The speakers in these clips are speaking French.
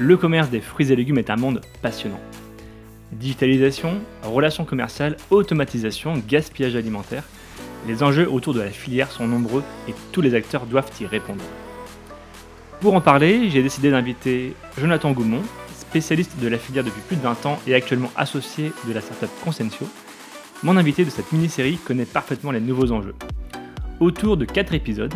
Le commerce des fruits et légumes est un monde passionnant. Digitalisation, relations commerciales, automatisation, gaspillage alimentaire, les enjeux autour de la filière sont nombreux et tous les acteurs doivent y répondre. Pour en parler, j'ai décidé d'inviter Jonathan Goumont, spécialiste de la filière depuis plus de 20 ans et actuellement associé de la startup Consensio. Mon invité de cette mini-série connaît parfaitement les nouveaux enjeux. Autour de 4 épisodes,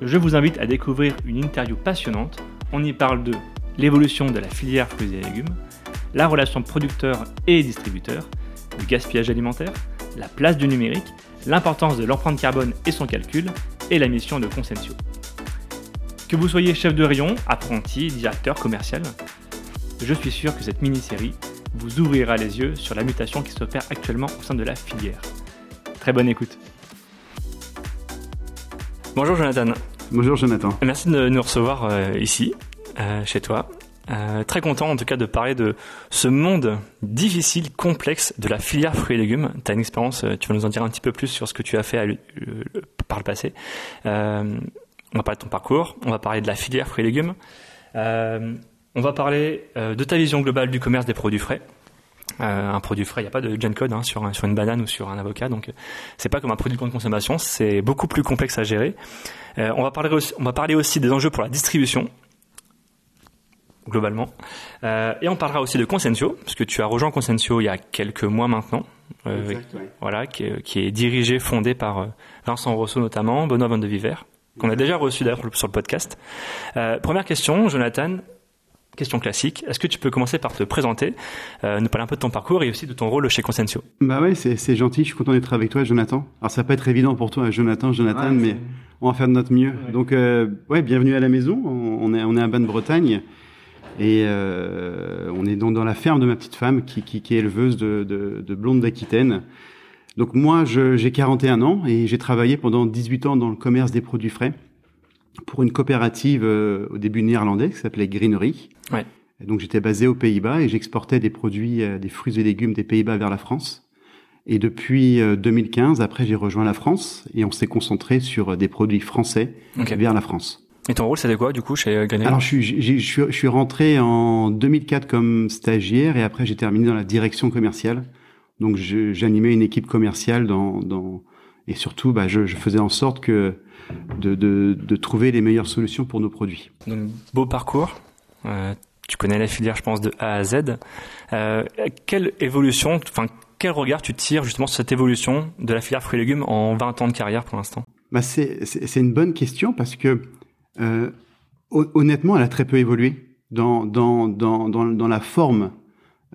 je vous invite à découvrir une interview passionnante. On y parle de l'évolution de la filière fruits et légumes, la relation producteur et distributeur, le gaspillage alimentaire, la place du numérique, l'importance de l'empreinte carbone et son calcul, et la mission de Consensio. Que vous soyez chef de rayon, apprenti, directeur commercial, je suis sûr que cette mini-série vous ouvrira les yeux sur la mutation qui s'opère actuellement au sein de la filière. Très bonne écoute. Bonjour Jonathan. Bonjour Jonathan. Merci de nous recevoir euh, ici, euh, chez toi. Euh, très content en tout cas de parler de ce monde difficile, complexe de la filière fruits et légumes. Tu as une expérience, tu vas nous en dire un petit peu plus sur ce que tu as fait par le passé. on va parler de ton parcours, on va parler de la filière fruits et légumes. on va parler de ta vision globale du commerce des produits frais. un produit frais, il n'y a pas de gen code hein, sur, une banane ou sur un avocat, donc c'est pas comme un produit de consommation, c'est beaucoup plus complexe à gérer. on va parler aussi des enjeux pour la distribution, globalement. Euh, et on parlera aussi de Consensio, parce que tu as rejoint Consensio il y a quelques mois maintenant. Euh, Voilà, qui est, qui est, dirigé, fondé par euh, Vincent Rousseau notamment, Benoît Van de Viver, qu'on a déjà reçu d'ailleurs sur le podcast. Euh, première question, Jonathan. Question classique. Est-ce que tu peux commencer par te présenter, euh, nous parler un peu de ton parcours et aussi de ton rôle chez Consensio Bah ouais, c'est gentil. Je suis content d'être avec toi, Jonathan. Alors ça va pas être évident pour toi, Jonathan, Jonathan, mais on va faire de notre mieux. Donc euh, ouais, bienvenue à la maison. On est on est à Basse-Bretagne. Et euh, on est donc dans la ferme de ma petite femme qui, qui, qui est éleveuse de, de, de blondes d'Aquitaine. Donc moi, j'ai 41 ans et j'ai travaillé pendant 18 ans dans le commerce des produits frais pour une coopérative euh, au début néerlandais qui s'appelait Greenery. Ouais. Et donc j'étais basé aux Pays-Bas et j'exportais des produits, euh, des fruits et légumes des Pays-Bas vers la France. Et depuis 2015, après j'ai rejoint la France et on s'est concentré sur des produits français vers la France. Et ton rôle, c'était quoi, du coup, chez Greenery Alors, je suis, je, suis, je suis rentré en 2004 comme stagiaire et après, j'ai terminé dans la direction commerciale. Donc, j'animais une équipe commerciale dans, dans et surtout, bah, je, je faisais en sorte que de, de, de, trouver les meilleures solutions pour nos produits. Donc, beau parcours. Euh, tu connais la filière, je pense, de A à Z. Euh, quelle évolution, enfin, quel regard tu tires justement sur cette évolution de la filière fruits et légumes en 20 ans de carrière pour l'instant? Bah c'est une bonne question parce que euh, honnêtement, elle a très peu évolué dans, dans, dans, dans, dans la forme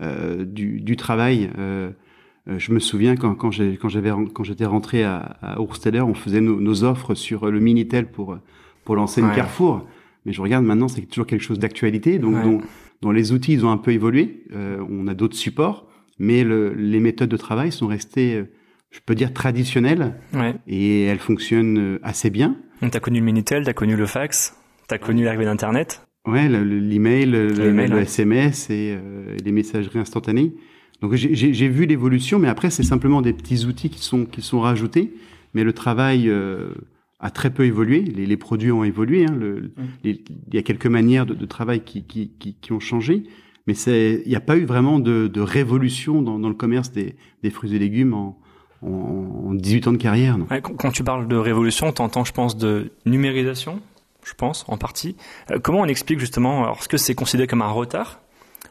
euh, du, du, travail. Euh, euh je me souviens quand, quand j'avais quand j'étais rentré à, à on faisait nos, nos, offres sur le Minitel pour pour lancer une Carrefour. Mais je regarde maintenant, c'est toujours quelque chose d'actualité. Donc, ouais. dont, les outils, ils ont un peu évolué. Euh, on a d'autres supports, mais le, les méthodes de travail sont restées, je peux dire, traditionnelles. Ouais. Et elles fonctionnent assez bien. Tu as connu le Minitel, tu as connu le fax, tu as connu l'arrivée d'Internet Ouais, l'email, le, le, le, le, SMS et euh, les messageries instantanées. Donc j'ai vu l'évolution, mais après c'est simplement des petits outils qui sont qui sont rajoutés, mais le travail euh, a très peu évolué. Les, les produits ont évolué. Hein, le, il y a quelques manières de, de travail qui, qui, qui, qui, ont changé, mais il n'y a pas eu vraiment de, de révolution dans, dans, le commerce des, des fruits et légumes en, en 18 ans de carrière. Ouais, quand tu parles de révolution, tu entends, je pense, de numérisation, je pense, en partie. Euh, comment on explique justement, est-ce que c'est considéré comme un retard?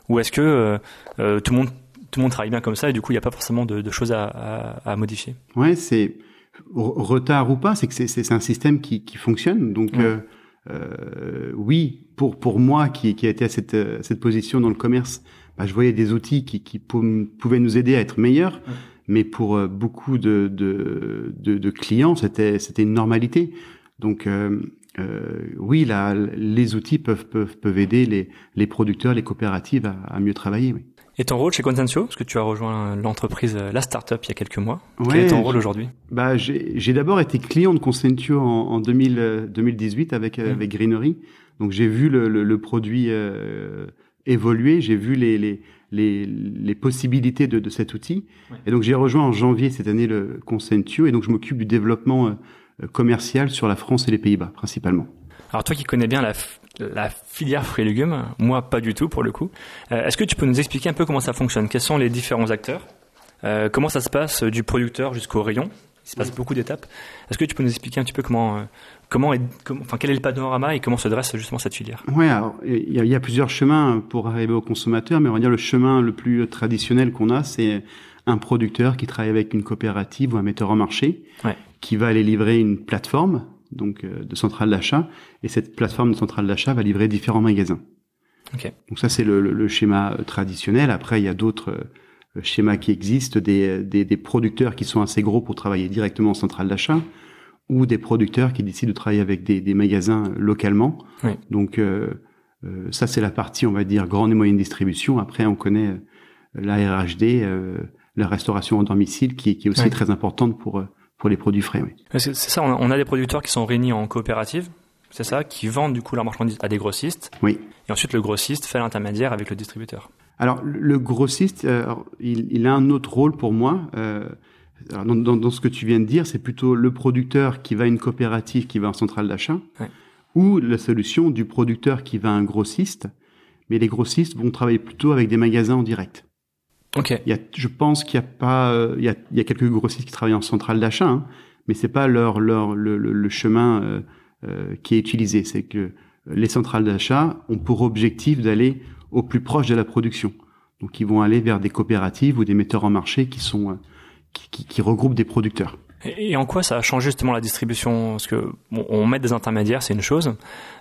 Ou est-ce que euh, euh, tout, le monde, tout le monde travaille bien comme ça et du coup il n'y a pas forcément de, de choses à, à, à, modifier? Ouais, c'est retard ou pas, c'est que c'est un système qui, qui fonctionne. Donc ouais. euh, oui, pour, pour moi qui, qui a été à cette, cette position dans le commerce, bah, je voyais des outils qui, qui pouvaient nous aider à être meilleurs. Ouais mais pour euh, beaucoup de, de, de, de clients, c'était c'était une normalité. Donc euh, euh, oui, là, les outils peuvent, peuvent, peuvent aider les, les producteurs, les coopératives à, à mieux travailler. Oui. Et ton rôle chez Consensio, parce que tu as rejoint l'entreprise, la start-up il y a quelques mois. Ouais, Quel est ton rôle aujourd'hui? Bah, J'ai d'abord été client de Consensio en, en 2000, 2018 avec, mmh. avec Greenery. Donc j'ai vu le, le, le produit euh, évoluer, j'ai vu les, les, les, les possibilités de, de, cet outil. Ouais. Et donc j'ai rejoint en janvier cette année le Consentio et donc je m'occupe du développement euh, commercial sur la France et les Pays-Bas principalement. Alors toi qui connais bien la, la filière fruits et légumes. Moi, pas du tout pour le coup. Est-ce que tu peux nous expliquer un peu comment ça fonctionne? Quels sont les différents acteurs? Comment ça se passe du producteur jusqu'au rayon? Il se passe beaucoup d'étapes. Est-ce que tu peux nous expliquer un petit peu comment, euh, comment, enfin, quel est le panorama et comment se dresse justement cette filière? Oui, alors il y, a plusieurs chemins pour arriver au consommateur, mais on va dire le chemin le plus traditionnel qu'on a, c'est un producteur qui travaille avec une coopérative ou un metteur en marché, qui va aller livrer une plateforme donc euh, de centrale d'achat, et cette plateforme de centrale d'achat va livrer différents magasins. Donc ça c'est le, schéma euh, traditionnel. Après il y a d'autres schéma qui existe, des, des, des, producteurs qui sont assez gros pour travailler directement en centrale d'achat, ou des producteurs qui décident de travailler avec des, des magasins localement. Donc euh, euh, ça, c'est la partie, on va dire, grande et moyenne distribution. Après, on connaît euh, la RHD, la restauration en domicile, qui, qui est aussi très importante pour, pour les produits frais. Oui. C'est ça, on a des producteurs qui sont réunis en coopérative, c'est ça, qui vendent du coup leurs marchandises à des grossistes. Oui. Et ensuite, le grossiste fait l'intermédiaire avec le distributeur. Alors, le grossiste, euh, il, a un autre rôle pour moi. Euh, dans, ce que tu viens de dire, c'est plutôt le producteur qui va à une coopérative, qui va en centrale d'achat, ou la solution du producteur qui va à un grossiste. Mais les grossistes vont travailler plutôt avec des magasins en direct. Ok. Il y je pense qu'il y a pas, euh, il, y a, quelques grossistes qui travaillent en centrale d'achat, hein, mais c'est pas leur, leur le, chemin qui est utilisé. C'est que les centrales d'achat ont pour objectif d'aller au plus proche de la production. Donc ils vont aller vers des coopératives ou des metteurs en marché qui sont euh, qui, qui, regroupent des producteurs. Et en quoi ça a changé justement la distribution? Parce que on met des intermédiaires, c'est une chose.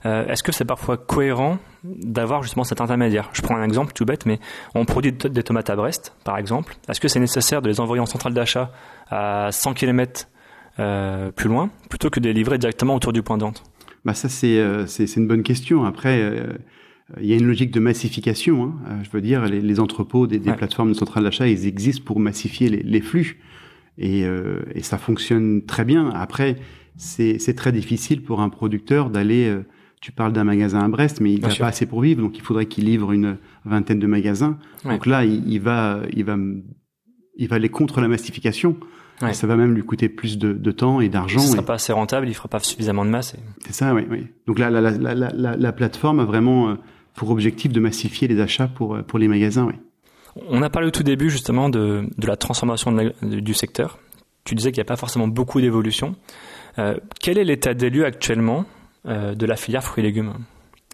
Euh, Est-ce que c'est parfois cohérent d'avoir justement cet intermédiaire? Je prends un exemple tout bête, mais on produit des tomates à Brest, par exemple. Est-ce que c'est nécessaire de les envoyer en centrale d'achat à 100 km euh, plus loin, plutôt que de les livrer directement autour du point de vente? Bah ça c'est euh, c'est une bonne question. Après euh, il y a une logique de massification. Hein. Euh, je veux dire, les, les entrepôts des, des plateformes de centrales d'achat, ils existent pour massifier les, les flux. Et, euh, et, ça fonctionne très bien. Après, c'est très difficile pour un producteur d'aller... Euh, tu parles d'un magasin à Brest, mais il n'a pas assez pour vivre, donc il faudrait qu'il livre une vingtaine de magasins. Donc là, il, il, va, il va, il va aller contre la massification. Ça va même lui coûter plus de, de temps et d'argent. Ce sera pas assez rentable, il fera pas suffisamment de masse. C'est ça, oui, oui. Donc là, la, la, la, la, la plateforme a vraiment pour objectif de massifier les achats pour, pour les magasins. Oui. On a parlé au tout début justement de, de la transformation du secteur. Tu disais qu'il n'y a pas forcément beaucoup d'évolution. Euh, quel est l'état des lieux actuellement euh, de la filière fruits et légumes?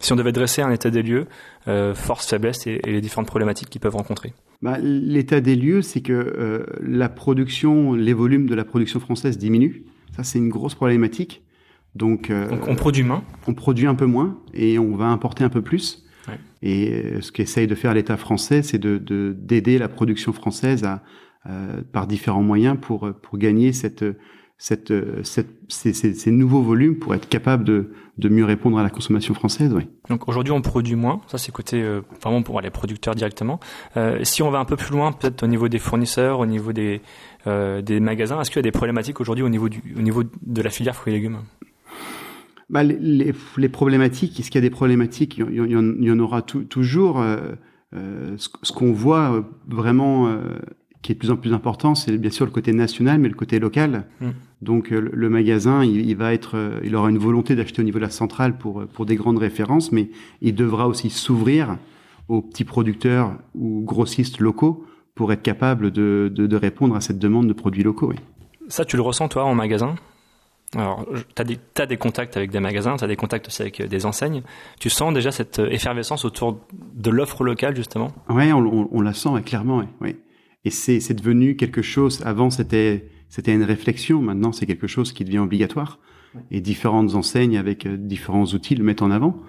Si on devait dresser un état des lieux, euh, force, faiblesse et, et, les différentes problématiques qu'ils peuvent rencontrer. Bah, l'état des lieux, c'est que euh, la production, les volumes de la production française diminuent. Ça, c'est une grosse problématique. Donc, euh, Donc on produit moins. On produit un peu moins et on va importer un peu plus. Et euh, ce qu'essaye de faire l'État français, c'est de d'aider la production française à, euh, par différents moyens pour pour gagner cette cette, cette ces, ces, ces, nouveaux volumes pour être capable de, de mieux répondre à la consommation française. Oui. Donc aujourd'hui on produit moins, ça c'est côté euh, vraiment pour les producteurs directement. Euh, si on va un peu plus loin, peut-être au niveau des fournisseurs, au niveau des euh, des magasins, est-ce qu'il y a des problématiques aujourd'hui au niveau du au niveau de la filière fruits et légumes? Bah, les, les, problématiques, est-ce qu'il y a des problématiques il y, en, il y en aura toujours. Euh, euh, ce, ce qu'on voit euh, vraiment euh, qui est de plus en plus important, c'est bien sûr le côté national, mais le côté local. Mm. Donc euh, le, magasin, il, il, va être, il aura une volonté d'acheter au niveau de la centrale pour pour des grandes références, mais il devra aussi s'ouvrir aux petits producteurs ou grossistes locaux pour être capable de, de, de répondre à cette demande de produits locaux. Oui. Ça, tu le ressens toi en magasin? Alors, tu as des, as des contacts avec des magasins, tu as des contacts aussi avec euh, des enseignes. Tu sens déjà cette euh, effervescence autour de l'offre locale, justement? Oui, on, on, on, la sent clairement. Et c'est devenu quelque chose, avant c'était une réflexion, maintenant c'est quelque chose qui devient obligatoire. Et différentes enseignes avec euh, différents outils le mettent en avant.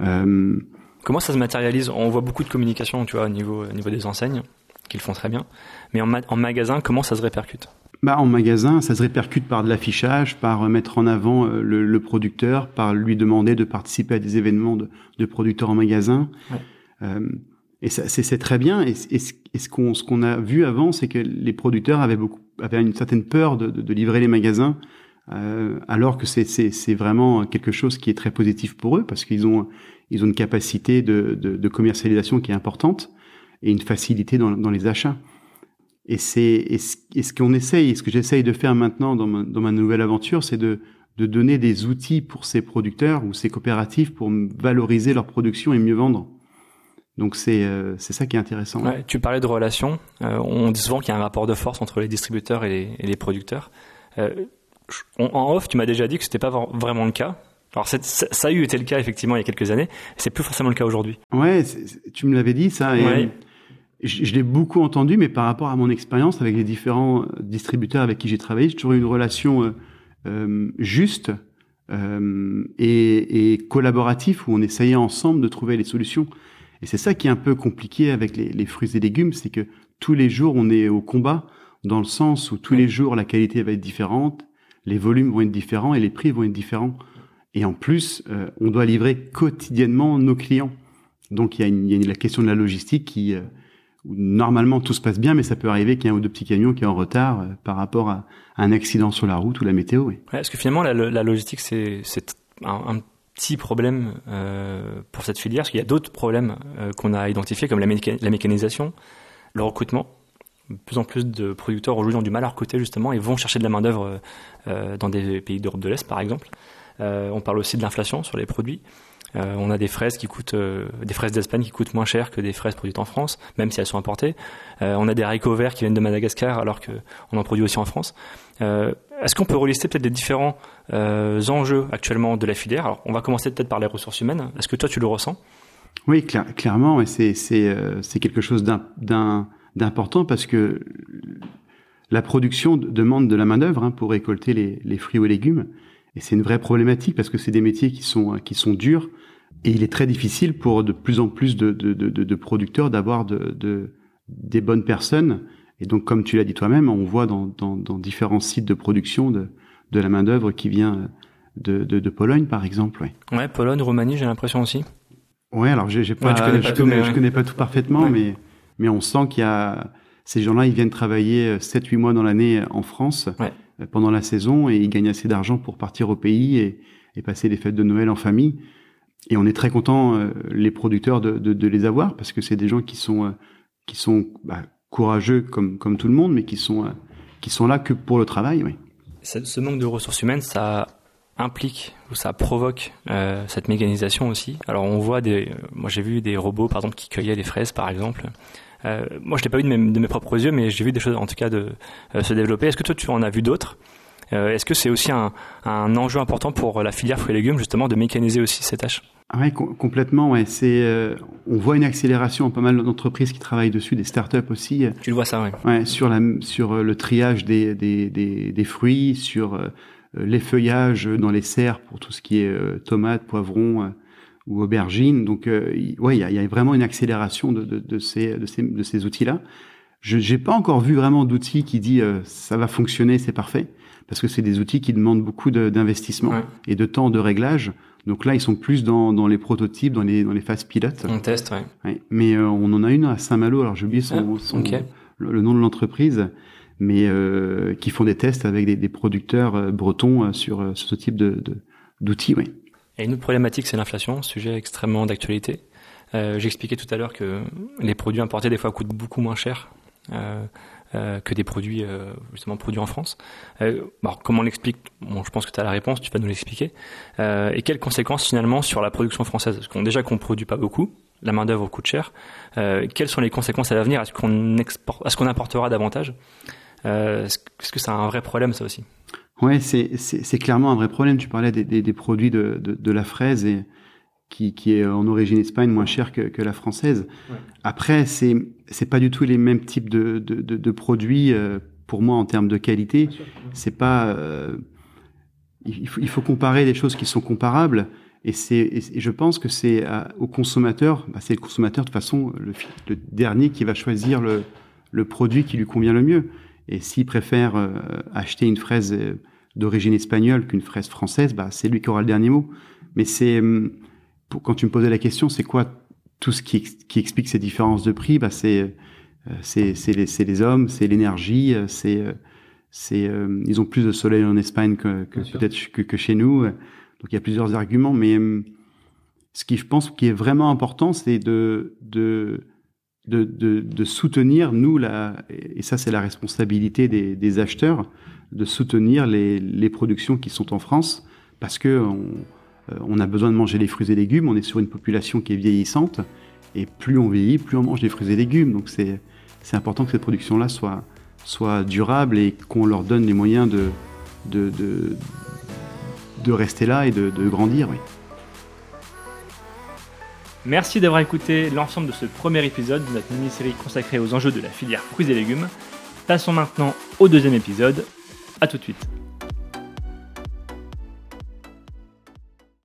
Euh... Comment ça se matérialise? On voit beaucoup de communication, tu vois, au niveau, au niveau des enseignes, qu'ils font très bien. Mais en, en magasin, comment ça se répercute? Bah, en magasin, ça se répercute par de l'affichage, par mettre en avant euh, le, le, producteur, par lui demander de participer à des événements de, de producteurs en magasin. Ouais. Euh, et c'est très bien. Et, et, et ce qu'on ce qu'on a vu avant, c'est que les producteurs avaient beaucoup avaient une certaine peur de, de, de livrer les magasins, euh, alors que c'est vraiment quelque chose qui est très positif pour eux parce qu'ils ont ils ont une capacité de, de, commercialisation qui est importante et une facilité dans, dans les achats. Et c'est ce, ce qu'on essaye, ce que j'essaye de faire maintenant dans ma, dans ma nouvelle aventure, c'est de, de donner des outils pour ces producteurs ou ces coopératives pour valoriser leur production et mieux vendre. Donc c'est euh, c'est ça qui est intéressant. Ouais, tu parlais de relations. Euh, on dit souvent qu'il y a un rapport de force entre les distributeurs et les, et les producteurs. Euh, en off, tu m'as déjà dit que c'était pas vraiment le cas. Alors ça, ça a eu été le cas effectivement il y a quelques années. C'est plus forcément le cas aujourd'hui. Ouais, tu me l'avais dit ça. Et, ouais. Je, je l'ai beaucoup entendu, mais par rapport à mon expérience avec les différents distributeurs avec qui j'ai travaillé, j'ai toujours eu une relation euh, juste euh, et, et collaboratif où on essayait ensemble de trouver les solutions. Et c'est ça qui est un peu compliqué avec les, les fruits et légumes, c'est que tous les jours on est au combat dans le sens où tous les jours la qualité va être différente, les volumes vont être différents et les prix vont être différents. Et en plus, euh, on doit livrer quotidiennement nos clients. Donc il y a, une, il y a la question de la logistique qui, euh, normalement tout se passe bien, mais ça peut arriver qu'il y ait un ou deux petits camions qui est en retard euh, par rapport à, un accident sur la route ou la météo. Oui. Ouais, est-ce que finalement la, la logistique c'est un, petit problème euh, pour cette filière Parce qu'il y a d'autres problèmes euh, qu'on a identifiés comme la, méca la, mécanisation, le recrutement. Plus en plus de producteurs aujourd'hui ont du mal à recruter justement et vont chercher de la main d'œuvre euh, dans des pays d'Europe de l'Est par exemple. On parle aussi de l'inflation sur les produits. Euh, on a des fraises qui coûtent, euh, des fraises d'Espagne qui coûtent moins cher que des fraises produites en France, même si elles sont importées. Euh, on a des haricots verts qui viennent de Madagascar alors qu'on en produit aussi en France. Est-ce qu'on peut relister peut-être les différents enjeux actuellement de la filière? Alors, on va commencer peut-être par les ressources humaines. Est-ce que toi, tu le ressens? Oui, cl clairement, et c'est quelque chose d'important parce que la production demande de la main d'œuvre hein, pour récolter les, les fruits ou légumes. Et c'est une vraie problématique parce que c'est des métiers qui sont qui sont durs et il est très difficile pour de plus en plus de, de, de, de producteurs d'avoir de, de, des bonnes personnes. Et donc, comme tu l'as dit toi-même, on voit dans, dans, dans, différents sites de production de, de la main d'œuvre qui vient de, de, Pologne, par exemple. Ouais, ouais Pologne, Roumanie, j'ai l'impression aussi. Ouais, alors j'ai pas, ouais, connais pas je, tout, connais, mais... je connais pas tout parfaitement, ouais. mais mais on sent qu'il y a ces gens-là, ils viennent travailler 7-8 mois dans l'année en France. Ouais pendant la saison et ils gagnent assez d'argent pour partir au pays et, passer les fêtes de Noël en famille. Et on est très content euh, les producteurs de, les avoir parce que c'est des gens qui sont euh, qui sont bah, courageux comme comme tout le monde, mais qui sont euh, qui sont là que pour le travail. Oui. Ce manque de ressources humaines, ça implique ou ça provoque euh, cette mécanisation aussi. Alors on voit des, moi j'ai vu des robots par exemple qui cueillaient les fraises par exemple. Euh, moi, je l'ai pas vu de mes, de mes, propres yeux, mais j'ai vu des choses, en tout cas, de euh, se développer. Est-ce que toi, tu en as vu d'autres? Euh, Est-ce que c'est aussi un, un, enjeu important pour la filière fruits et légumes, justement, de mécaniser aussi ces tâches? Ah ouais, com complètement. Ouais. C'est, euh, on voit une accélération en pas mal d'entreprises qui travaillent dessus, des startups aussi. Tu le vois ça, oui. Ouais, sur la, sur le triage des, des, des, des fruits, sur euh, l'effeuillage dans les serres pour tout ce qui est euh, tomates, poivrons, ou aubergines. Donc, euh, ouais, il y a, y a, vraiment une accélération de, de, de ces, de ces, de ces outils-là. Je n'ai pas encore vu vraiment d'outils qui dit euh, ça va fonctionner, c'est parfait, parce que c'est des outils qui demandent beaucoup d'investissement ouais. et de temps de réglage. Donc là, ils sont plus dans, dans les prototypes, dans les, dans les phases pilotes. On teste, ouais. ouais. Mais euh, on en a une à Saint-Malo, alors j'ai oublié son, ah, son okay. le, le, nom de l'entreprise, mais euh, qui font des tests avec des, des producteurs euh, bretons euh, sur, sur ce type de d'outils, oui. Et une autre problématique, c'est l'inflation, sujet extrêmement d'actualité. Euh, J'expliquais tout à l'heure que les produits importés des fois coûtent beaucoup moins cher euh, euh, que des produits justement produits en France. Comment on l'explique? Je pense que tu as la réponse, tu vas nous l'expliquer. Et quelles conséquences finalement sur la production française? Parce qu'on déjà qu'on produit pas beaucoup, la main d'œuvre coûte cher. quelles sont les conséquences à l'avenir? Est-ce est-ce qu'on importera davantage? Est-ce que c'est un vrai problème ça aussi? Ouais, c'est clairement un vrai problème. Tu parlais des, des, des produits de, de, de, la fraise et qui, qui est en origine Espagne moins cher que, que la française. Ouais. Après, c'est c'est pas du tout les mêmes types de, de, produits euh, pour moi en termes de qualité. C'est pas euh, il, faut, il faut comparer des choses qui sont comparables. Et c'est et je pense que c'est au consommateur, bah c'est le consommateur de toute façon le, le dernier qui va choisir le, le produit qui lui convient le mieux. Et s'il préfère euh, acheter une fraise d'origine espagnole qu'une fraise française, bah, c'est lui qui aura le dernier mot. Mais c'est, hum, quand tu me posais la question, c'est quoi tout ce qui, qui explique ces différences de prix bah, C'est euh, c'est les, les hommes, c'est l'énergie, c'est c'est euh, ils ont plus de soleil en Espagne que, que peut-être que, que, chez nous. Donc il y a plusieurs arguments, mais hum, ce qui je pense qui est vraiment important, c'est de de de, de, soutenir, nous, la, et ça c'est la responsabilité des, des, acheteurs, de soutenir les, les, productions qui sont en France, parce que on, euh, a besoin de manger des fruits et légumes, on est sur une population qui est vieillissante, et plus on vieillit, plus on mange des fruits et légumes. Donc c'est important que cette production-là soit, soit durable et qu'on leur donne les moyens de, de, de, de rester là et de, de grandir. Oui. Merci d'avoir écouté l'ensemble de ce premier épisode de notre mini-série consacrée aux enjeux de la filière fruits et légumes. Passons maintenant au deuxième épisode. A tout de suite.